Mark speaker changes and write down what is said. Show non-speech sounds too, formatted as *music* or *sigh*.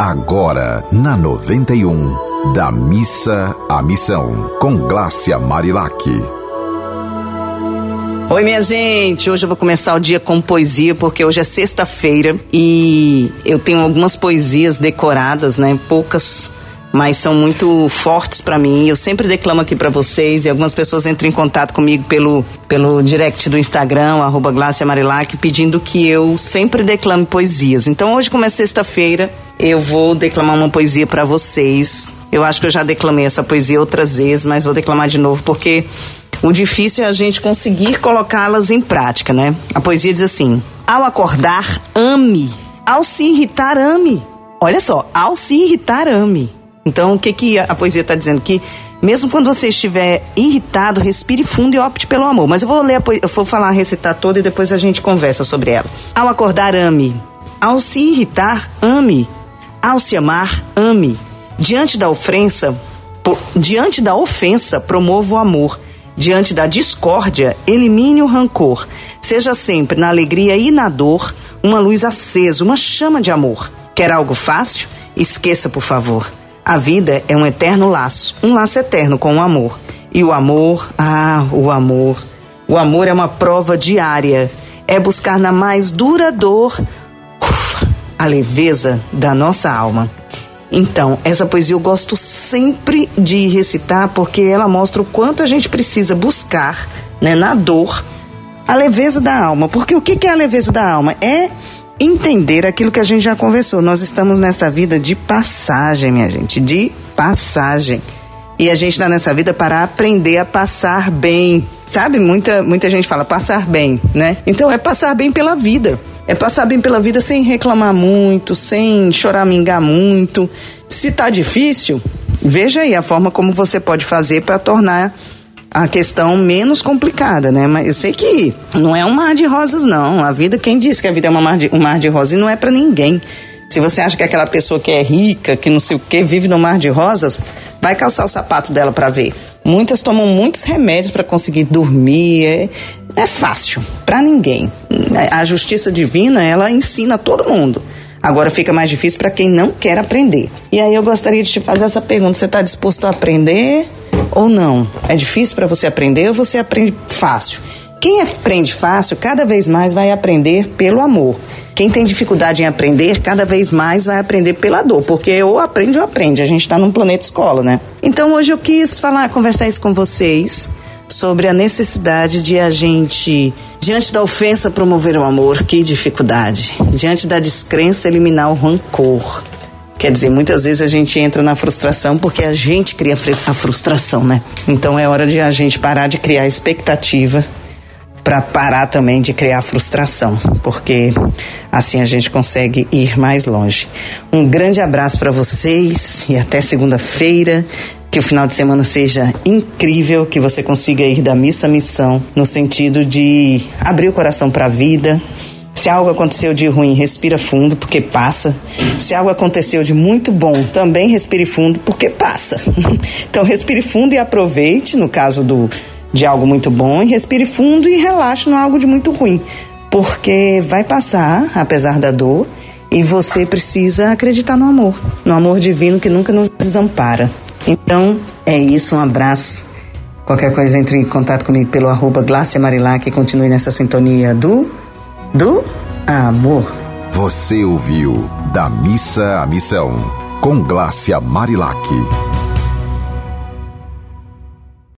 Speaker 1: Agora, na 91, da missa à missão, com Glácia Marilac.
Speaker 2: Oi, minha gente. Hoje eu vou começar o dia com poesia, porque hoje é sexta-feira e eu tenho algumas poesias decoradas, né? Poucas mas são muito fortes para mim. Eu sempre declamo aqui para vocês e algumas pessoas entram em contato comigo pelo, pelo direct do Instagram, arroba Marilac, pedindo que eu sempre declame poesias. Então hoje, como é sexta-feira, eu vou declamar uma poesia para vocês. Eu acho que eu já declamei essa poesia outras vezes, mas vou declamar de novo porque o difícil é a gente conseguir colocá-las em prática, né? A poesia diz assim: Ao acordar, ame. Ao se irritar, ame. Olha só, ao se irritar, ame. Então, o que, que a poesia está dizendo? Que mesmo quando você estiver irritado, respire fundo e opte pelo amor. Mas eu vou ler, eu vou falar, recitar toda e depois a gente conversa sobre ela. Ao acordar, ame. Ao se irritar, ame. Ao se amar, ame. Diante da ofensa, diante da ofensa, promova o amor. Diante da discórdia, elimine o rancor. Seja sempre na alegria e na dor uma luz acesa, uma chama de amor. Quer algo fácil? Esqueça, por favor. A vida é um eterno laço, um laço eterno com o amor. E o amor, ah, o amor. O amor é uma prova diária. É buscar na mais dura dor a leveza da nossa alma. Então, essa poesia eu gosto sempre de recitar porque ela mostra o quanto a gente precisa buscar, né, na dor, a leveza da alma. Porque o que é a leveza da alma? É entender aquilo que a gente já conversou. Nós estamos nessa vida de passagem, minha gente, de passagem. E a gente está nessa vida para aprender a passar bem. Sabe? Muita, muita gente fala passar bem, né? Então é passar bem pela vida. É passar bem pela vida sem reclamar muito, sem choramingar muito. Se tá difícil, veja aí a forma como você pode fazer para tornar a questão menos complicada, né? Mas eu sei que não é um mar de rosas, não. A vida, quem disse que a vida é uma mar de, um mar de rosas? E não é para ninguém. Se você acha que aquela pessoa que é rica, que não sei o que, vive no mar de rosas, vai calçar o sapato dela para ver. Muitas tomam muitos remédios para conseguir dormir. É, é fácil para ninguém. A justiça divina, ela ensina todo mundo. Agora fica mais difícil para quem não quer aprender. E aí eu gostaria de te fazer essa pergunta: você está disposto a aprender ou não? É difícil para você aprender ou você aprende fácil? Quem aprende fácil, cada vez mais vai aprender pelo amor. Quem tem dificuldade em aprender, cada vez mais vai aprender pela dor, porque ou aprende ou aprende. A gente está num planeta escola, né? Então hoje eu quis falar, conversar isso com vocês sobre a necessidade de a gente, diante da ofensa, promover o amor. Que dificuldade! Diante da descrença, eliminar o rancor. Quer dizer, muitas vezes a gente entra na frustração porque a gente cria a frustração, né? Então é hora de a gente parar de criar expectativa para parar também de criar frustração, porque assim a gente consegue ir mais longe. Um grande abraço para vocês e até segunda-feira. Que o final de semana seja incrível, que você consiga ir da missa à missão, no sentido de abrir o coração para a vida, se algo aconteceu de ruim, respira fundo, porque passa. Se algo aconteceu de muito bom, também respire fundo, porque passa. *laughs* então respire fundo e aproveite, no caso do de algo muito bom, e respire fundo e relaxe no algo de muito ruim, porque vai passar, apesar da dor, e você precisa acreditar no amor, no amor divino que nunca nos desampara. Então, é isso, um abraço. Qualquer coisa entre em contato comigo pelo arroba Marilac e continue nessa sintonia do do amor.
Speaker 1: Você ouviu Da Missa à Missão, com Glácia Marilac.